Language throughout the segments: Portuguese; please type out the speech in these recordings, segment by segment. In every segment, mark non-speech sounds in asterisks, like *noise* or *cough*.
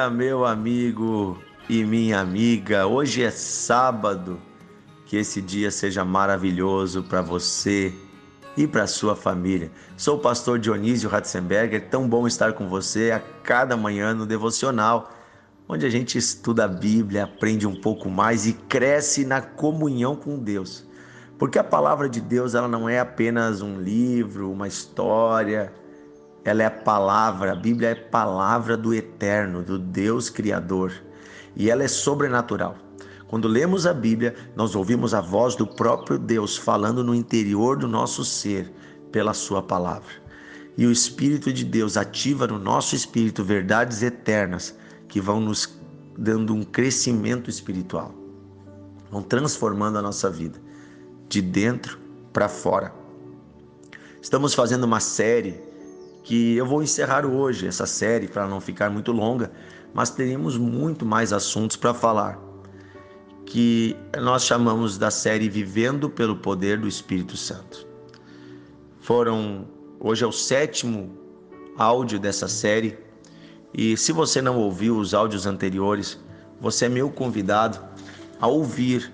dia, meu amigo e minha amiga. Hoje é sábado. Que esse dia seja maravilhoso para você e para sua família. Sou o pastor Dionísio Ratzenberger. Tão bom estar com você a cada manhã no devocional, onde a gente estuda a Bíblia, aprende um pouco mais e cresce na comunhão com Deus. Porque a palavra de Deus, ela não é apenas um livro, uma história, ela é a palavra, a Bíblia é palavra do eterno, do Deus Criador, e ela é sobrenatural. Quando lemos a Bíblia, nós ouvimos a voz do próprio Deus falando no interior do nosso ser pela Sua palavra. E o Espírito de Deus ativa no nosso espírito verdades eternas que vão nos dando um crescimento espiritual, vão transformando a nossa vida de dentro para fora. Estamos fazendo uma série que eu vou encerrar hoje essa série para não ficar muito longa, mas teremos muito mais assuntos para falar, que nós chamamos da série Vivendo pelo Poder do Espírito Santo. Foram hoje é o sétimo áudio dessa série e se você não ouviu os áudios anteriores, você é meu convidado a ouvir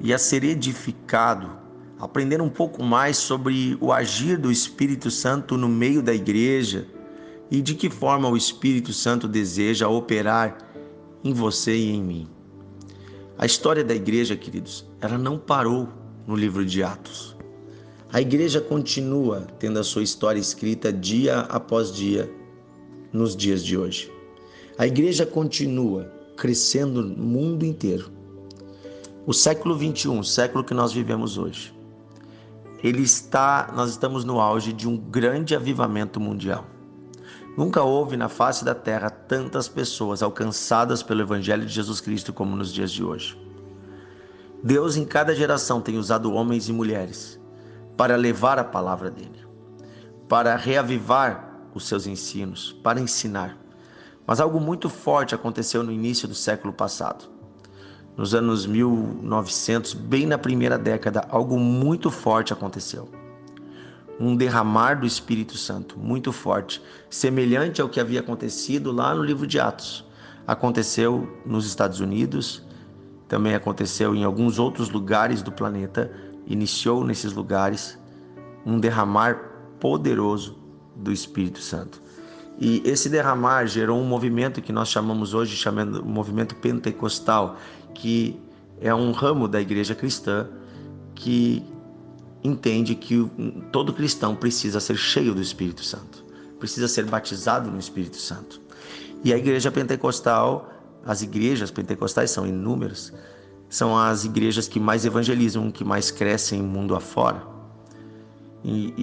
e a ser edificado aprender um pouco mais sobre o agir do Espírito Santo no meio da igreja e de que forma o Espírito Santo deseja operar em você e em mim. A história da igreja, queridos, ela não parou no livro de Atos. A igreja continua tendo a sua história escrita dia após dia nos dias de hoje. A igreja continua crescendo no mundo inteiro. O século 21, o século que nós vivemos hoje, ele está, nós estamos no auge de um grande avivamento mundial. Nunca houve na face da terra tantas pessoas alcançadas pelo evangelho de Jesus Cristo como nos dias de hoje. Deus em cada geração tem usado homens e mulheres para levar a palavra dele, para reavivar os seus ensinos, para ensinar. Mas algo muito forte aconteceu no início do século passado nos anos 1900, bem na primeira década, algo muito forte aconteceu. Um derramar do Espírito Santo muito forte, semelhante ao que havia acontecido lá no livro de Atos. Aconteceu nos Estados Unidos, também aconteceu em alguns outros lugares do planeta, iniciou nesses lugares um derramar poderoso do Espírito Santo. E esse derramar gerou um movimento que nós chamamos hoje chamando movimento pentecostal, que é um ramo da igreja cristã que entende que todo cristão precisa ser cheio do Espírito Santo, precisa ser batizado no Espírito Santo. E a igreja pentecostal, as igrejas pentecostais são inúmeras, são as igrejas que mais evangelizam, que mais crescem mundo afora. E,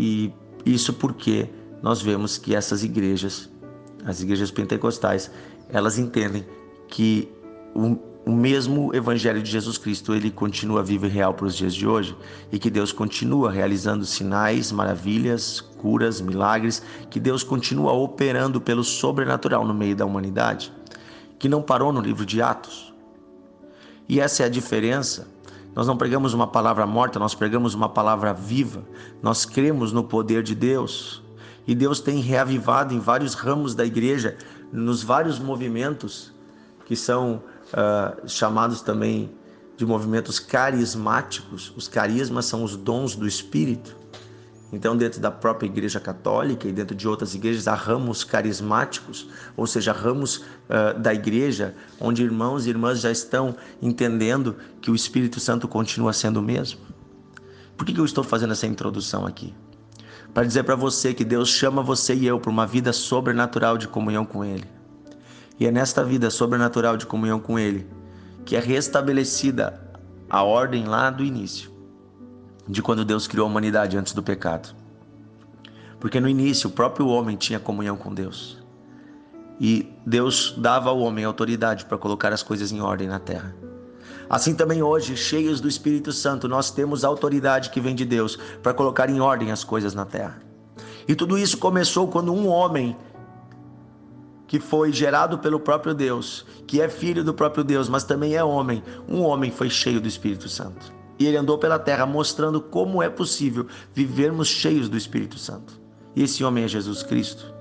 e isso porque nós vemos que essas igrejas, as igrejas pentecostais, elas entendem que o, o mesmo evangelho de Jesus Cristo, ele continua vivo e real para os dias de hoje e que Deus continua realizando sinais, maravilhas, curas, milagres, que Deus continua operando pelo sobrenatural no meio da humanidade, que não parou no livro de Atos. E essa é a diferença nós não pregamos uma palavra morta, nós pregamos uma palavra viva. Nós cremos no poder de Deus. E Deus tem reavivado em vários ramos da igreja, nos vários movimentos que são uh, chamados também de movimentos carismáticos. Os carismas são os dons do Espírito. Então, dentro da própria Igreja Católica e dentro de outras igrejas, há ramos carismáticos, ou seja, ramos uh, da igreja, onde irmãos e irmãs já estão entendendo que o Espírito Santo continua sendo o mesmo. Por que, que eu estou fazendo essa introdução aqui? para dizer para você que Deus chama você e eu para uma vida sobrenatural de comunhão com Ele. E é nesta vida sobrenatural de comunhão com Ele que é restabelecida a ordem lá do início, de quando Deus criou a humanidade antes do pecado. Porque no início o próprio homem tinha comunhão com Deus. E Deus dava ao homem autoridade para colocar as coisas em ordem na terra. Assim também hoje, cheios do Espírito Santo, nós temos a autoridade que vem de Deus para colocar em ordem as coisas na terra. E tudo isso começou quando um homem que foi gerado pelo próprio Deus, que é filho do próprio Deus, mas também é homem, um homem foi cheio do Espírito Santo. E ele andou pela terra mostrando como é possível vivermos cheios do Espírito Santo. E esse homem é Jesus Cristo.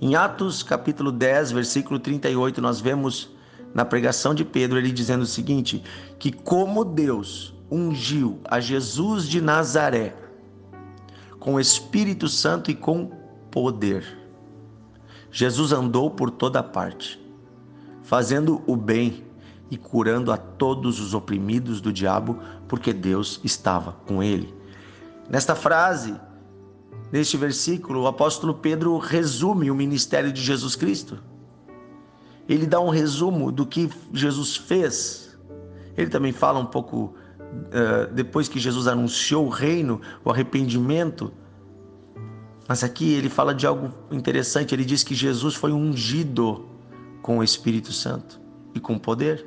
Em Atos capítulo 10, versículo 38, nós vemos na pregação de Pedro ele dizendo o seguinte: que como Deus ungiu a Jesus de Nazaré com Espírito Santo e com poder. Jesus andou por toda parte, fazendo o bem e curando a todos os oprimidos do diabo, porque Deus estava com ele. Nesta frase, neste versículo, o apóstolo Pedro resume o ministério de Jesus Cristo. Ele dá um resumo do que Jesus fez. Ele também fala um pouco uh, depois que Jesus anunciou o reino, o arrependimento. Mas aqui ele fala de algo interessante. Ele diz que Jesus foi ungido com o Espírito Santo e com poder.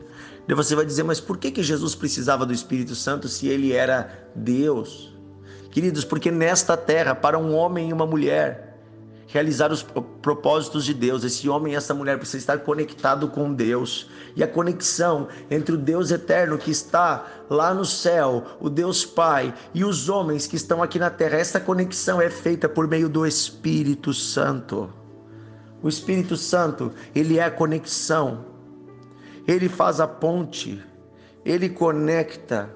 E você vai dizer, mas por que, que Jesus precisava do Espírito Santo se ele era Deus? Queridos, porque nesta terra, para um homem e uma mulher realizar os propósitos de Deus, esse homem e essa mulher precisam estar conectado com Deus. E a conexão entre o Deus eterno que está lá no céu, o Deus Pai, e os homens que estão aqui na terra, essa conexão é feita por meio do Espírito Santo. O Espírito Santo, ele é a conexão ele faz a ponte, ele conecta.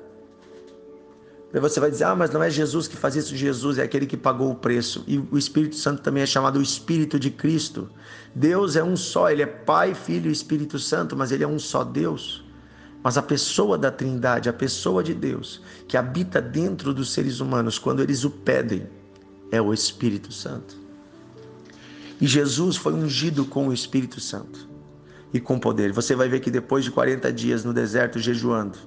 Daí você vai dizer: ah, mas não é Jesus que faz isso, Jesus é aquele que pagou o preço. E o Espírito Santo também é chamado o Espírito de Cristo. Deus é um só, ele é Pai, Filho e Espírito Santo, mas ele é um só Deus. Mas a pessoa da Trindade, a pessoa de Deus, que habita dentro dos seres humanos, quando eles o pedem, é o Espírito Santo. E Jesus foi ungido com o Espírito Santo e com poder. Você vai ver que depois de 40 dias no deserto jejuando,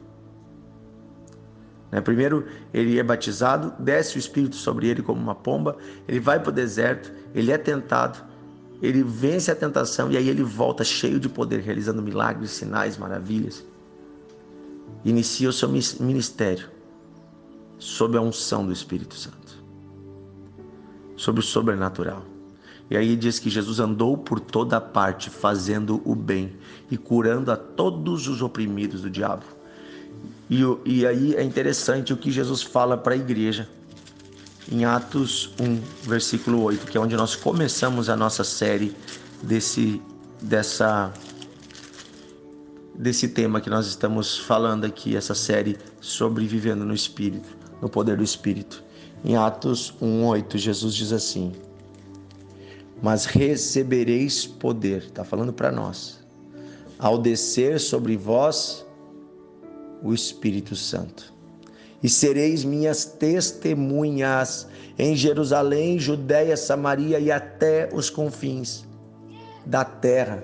primeiro ele é batizado, desce o Espírito sobre ele como uma pomba, ele vai para o deserto, ele é tentado, ele vence a tentação e aí ele volta cheio de poder, realizando milagres, sinais, maravilhas. Inicia o seu ministério sob a unção do Espírito Santo, sobre o sobrenatural. E aí diz que Jesus andou por toda parte fazendo o bem e curando a todos os oprimidos do diabo. E, e aí é interessante o que Jesus fala para a igreja em Atos 1, versículo 8, que é onde nós começamos a nossa série desse dessa desse tema que nós estamos falando aqui, essa série sobre vivendo no espírito, no poder do espírito. Em Atos 1:8, Jesus diz assim: mas recebereis poder, está falando para nós, ao descer sobre vós o Espírito Santo. E sereis minhas testemunhas em Jerusalém, Judéia, Samaria e até os confins da terra.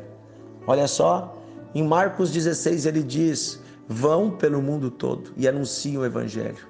Olha só, em Marcos 16 ele diz: Vão pelo mundo todo e anunciem o Evangelho.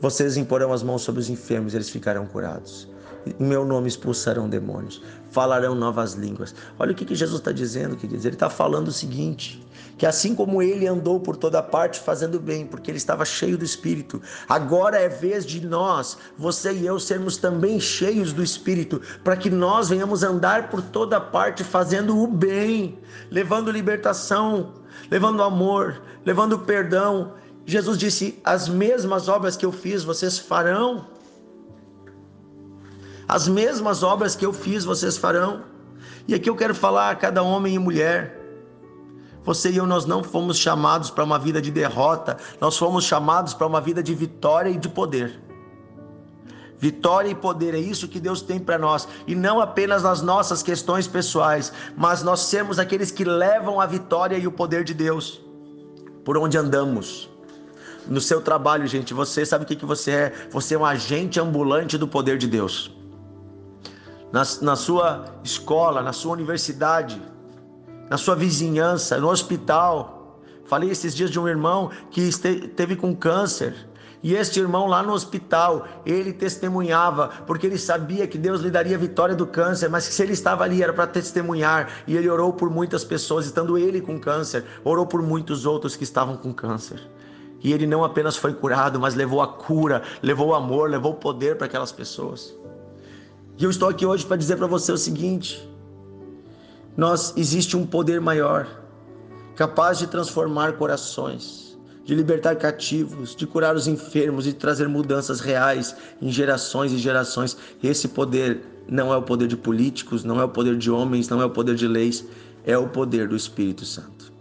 Vocês imporão as mãos sobre os enfermos, eles ficarão curados em meu nome expulsarão demônios, falarão novas línguas. Olha o que, que Jesus está dizendo, queridos. Ele está falando o seguinte: que assim como ele andou por toda parte fazendo bem, porque ele estava cheio do Espírito, agora é vez de nós, você e eu, sermos também cheios do Espírito, para que nós venhamos andar por toda parte fazendo o bem, levando libertação, levando amor, levando perdão. Jesus disse: As mesmas obras que eu fiz, vocês farão. As mesmas obras que eu fiz, vocês farão. E aqui eu quero falar a cada homem e mulher. Você e eu, nós não fomos chamados para uma vida de derrota, nós fomos chamados para uma vida de vitória e de poder. Vitória e poder é isso que Deus tem para nós, e não apenas nas nossas questões pessoais, mas nós sermos aqueles que levam a vitória e o poder de Deus por onde andamos. No seu trabalho, gente, você sabe o que, que você é? Você é um agente ambulante do poder de Deus na, na sua escola, na sua universidade, na sua vizinhança, no hospital. Falei esses dias de um irmão que esteve com câncer. E este irmão lá no hospital, ele testemunhava, porque ele sabia que Deus lhe daria vitória do câncer, mas que se ele estava ali era para testemunhar. E ele orou por muitas pessoas, estando ele com câncer, orou por muitos outros que estavam com câncer. E ele não apenas foi curado, mas levou a cura, levou o amor, levou o poder para aquelas pessoas. E eu estou aqui hoje para dizer para você o seguinte: nós existe um poder maior, capaz de transformar corações. de libertar cativos, de curar os enfermos e de trazer mudanças reais em gerações e gerações. Esse poder não é o poder de políticos, não é o poder de homens, não é o poder de leis, é o poder do Espírito Santo.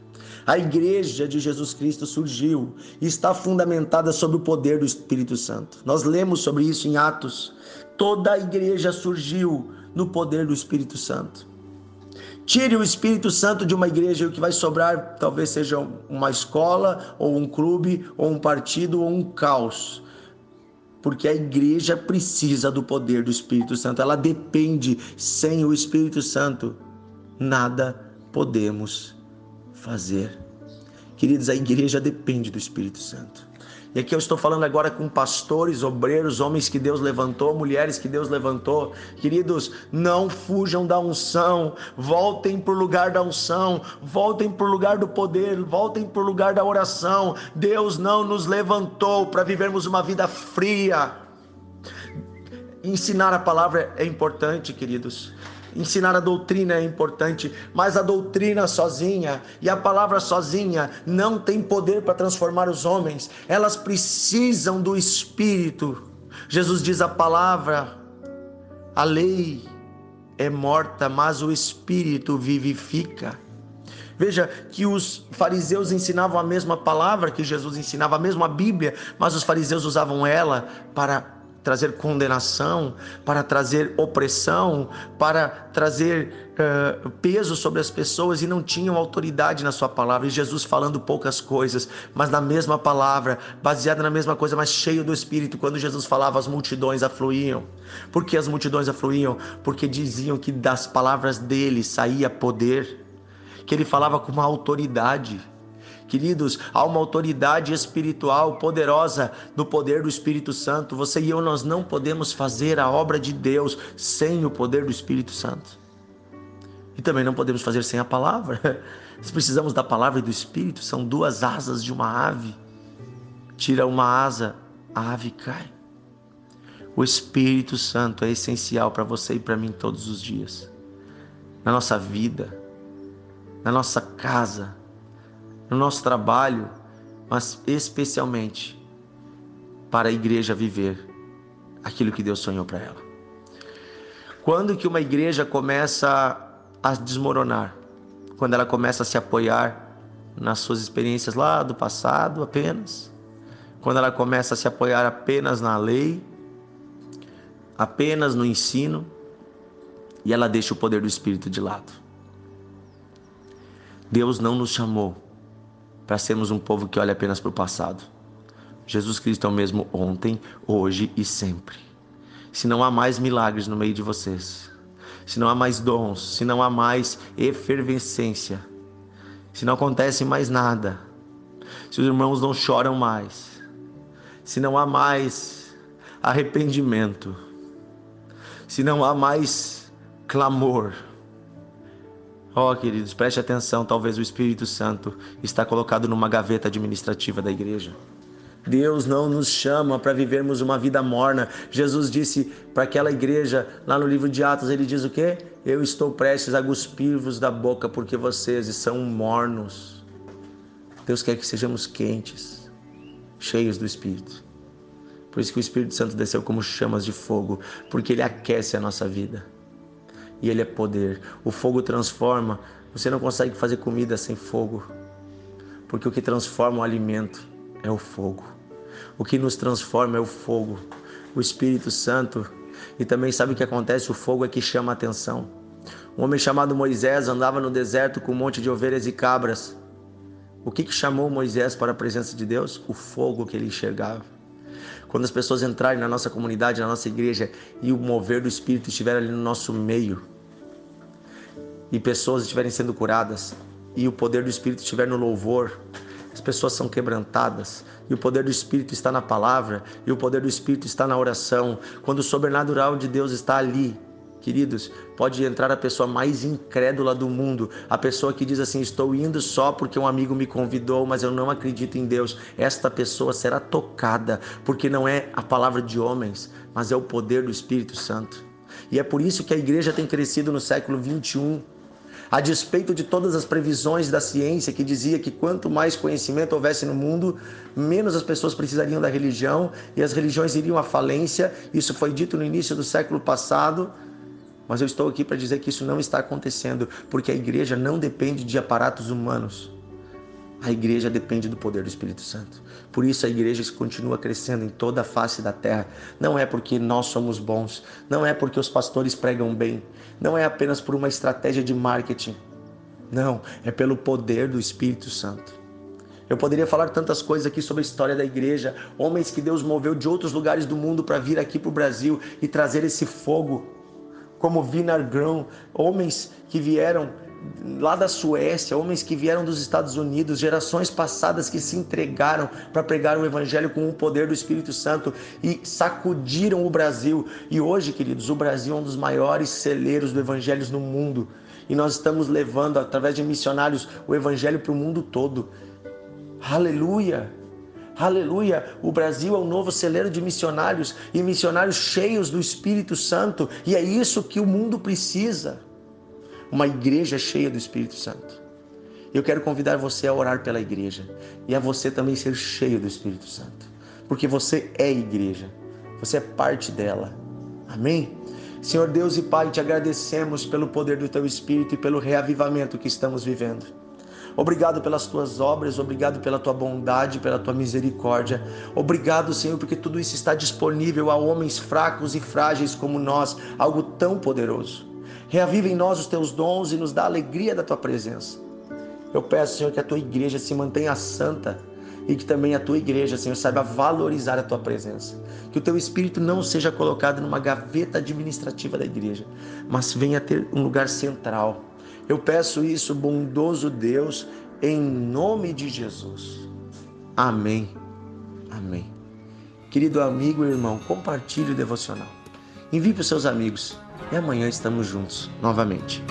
A igreja de Jesus Cristo surgiu e está fundamentada sobre o poder do Espírito Santo. Nós lemos sobre isso em Atos. Toda a igreja surgiu no poder do Espírito Santo. Tire o Espírito Santo de uma igreja e o que vai sobrar talvez seja uma escola, ou um clube, ou um partido, ou um caos. Porque a igreja precisa do poder do Espírito Santo, ela depende. Sem o Espírito Santo, nada podemos fazer. Queridos, a igreja depende do Espírito Santo. E aqui eu estou falando agora com pastores, obreiros, homens que Deus levantou, mulheres que Deus levantou. Queridos, não fujam da unção, voltem para o lugar da unção, voltem para o lugar do poder, voltem para o lugar da oração. Deus não nos levantou para vivermos uma vida fria. Ensinar a palavra é importante, queridos. Ensinar a doutrina é importante, mas a doutrina sozinha e a palavra sozinha não tem poder para transformar os homens. Elas precisam do Espírito. Jesus diz a palavra, a lei é morta, mas o Espírito vivifica. Veja que os fariseus ensinavam a mesma palavra que Jesus ensinava, a mesma Bíblia, mas os fariseus usavam ela para trazer condenação, para trazer opressão, para trazer uh, peso sobre as pessoas e não tinham autoridade na sua palavra. E Jesus falando poucas coisas, mas na mesma palavra, baseada na mesma coisa, mas cheio do Espírito. Quando Jesus falava, as multidões afluíam. Por que as multidões afluíam? Porque diziam que das palavras dele saía poder, que ele falava com uma autoridade. Queridos, há uma autoridade espiritual poderosa no poder do Espírito Santo. Você e eu, nós não podemos fazer a obra de Deus sem o poder do Espírito Santo. E também não podemos fazer sem a palavra. *laughs* Nós precisamos da palavra e do Espírito, são duas asas de uma ave. Tira uma asa, a ave cai. O Espírito Santo é essencial para você e para mim todos os dias. Na nossa vida, na nossa casa, no nosso trabalho, mas especialmente para a igreja viver aquilo que Deus sonhou para ela. Quando que uma igreja começa a desmoronar? Quando ela começa a se apoiar nas suas experiências lá do passado apenas? Quando ela começa a se apoiar apenas na lei, apenas no ensino, e ela deixa o poder do Espírito de lado. Deus não nos chamou para sermos um povo que olha apenas para o passado. Jesus Cristo é o mesmo ontem, hoje e sempre. Se não há mais milagres no meio de vocês, se não há mais dons, se não há mais efervescência, se não acontece mais nada, se os irmãos não choram mais, se não há mais arrependimento, se não há mais clamor, Ó, oh, queridos, preste atenção, talvez o Espírito Santo está colocado numa gaveta administrativa da igreja. Deus não nos chama para vivermos uma vida morna. Jesus disse para aquela igreja, lá no livro de Atos, ele diz o quê? Eu estou prestes a cuspir-vos da boca porque vocês são mornos. Deus quer que sejamos quentes, cheios do Espírito. Por isso que o Espírito Santo desceu como chamas de fogo, porque ele aquece a nossa vida e ele é poder. O fogo transforma. Você não consegue fazer comida sem fogo, porque o que transforma o alimento é o fogo. O que nos transforma é o fogo, o Espírito Santo. E também sabe o que acontece? O fogo é que chama a atenção. Um homem chamado Moisés andava no deserto com um monte de ovelhas e cabras. O que, que chamou Moisés para a presença de Deus? O fogo que ele enxergava. Quando as pessoas entrarem na nossa comunidade, na nossa igreja e o mover do Espírito estiver ali no nosso meio, e pessoas estiverem sendo curadas, e o poder do Espírito estiver no louvor, as pessoas são quebrantadas, e o poder do Espírito está na palavra, e o poder do Espírito está na oração. Quando o sobrenatural de Deus está ali, Queridos, pode entrar a pessoa mais incrédula do mundo, a pessoa que diz assim: Estou indo só porque um amigo me convidou, mas eu não acredito em Deus. Esta pessoa será tocada, porque não é a palavra de homens, mas é o poder do Espírito Santo. E é por isso que a igreja tem crescido no século 21. A despeito de todas as previsões da ciência que dizia que quanto mais conhecimento houvesse no mundo, menos as pessoas precisariam da religião e as religiões iriam à falência. Isso foi dito no início do século passado. Mas eu estou aqui para dizer que isso não está acontecendo, porque a igreja não depende de aparatos humanos. A igreja depende do poder do Espírito Santo. Por isso a igreja continua crescendo em toda a face da terra. Não é porque nós somos bons, não é porque os pastores pregam bem, não é apenas por uma estratégia de marketing. Não, é pelo poder do Espírito Santo. Eu poderia falar tantas coisas aqui sobre a história da igreja, homens que Deus moveu de outros lugares do mundo para vir aqui para o Brasil e trazer esse fogo como Vinar Grão, homens que vieram lá da Suécia, homens que vieram dos Estados Unidos, gerações passadas que se entregaram para pregar o Evangelho com o poder do Espírito Santo e sacudiram o Brasil. E hoje, queridos, o Brasil é um dos maiores celeiros do Evangelho no mundo. E nós estamos levando, através de missionários, o Evangelho para o mundo todo. Aleluia! Aleluia! O Brasil é um novo celeiro de missionários e missionários cheios do Espírito Santo, e é isso que o mundo precisa. Uma igreja cheia do Espírito Santo. Eu quero convidar você a orar pela igreja e a você também ser cheio do Espírito Santo, porque você é igreja, você é parte dela. Amém? Senhor Deus e Pai, te agradecemos pelo poder do teu Espírito e pelo reavivamento que estamos vivendo. Obrigado pelas tuas obras, obrigado pela tua bondade, pela tua misericórdia. Obrigado, Senhor, porque tudo isso está disponível a homens fracos e frágeis como nós, algo tão poderoso. Reaviva em nós os teus dons e nos dá a alegria da tua presença. Eu peço, Senhor, que a tua igreja se mantenha santa e que também a tua igreja, Senhor, saiba valorizar a tua presença. Que o teu espírito não seja colocado numa gaveta administrativa da igreja, mas venha ter um lugar central eu peço isso, bondoso Deus, em nome de Jesus. Amém. Amém. Querido amigo e irmão, compartilhe o devocional. Envie para os seus amigos e amanhã estamos juntos novamente.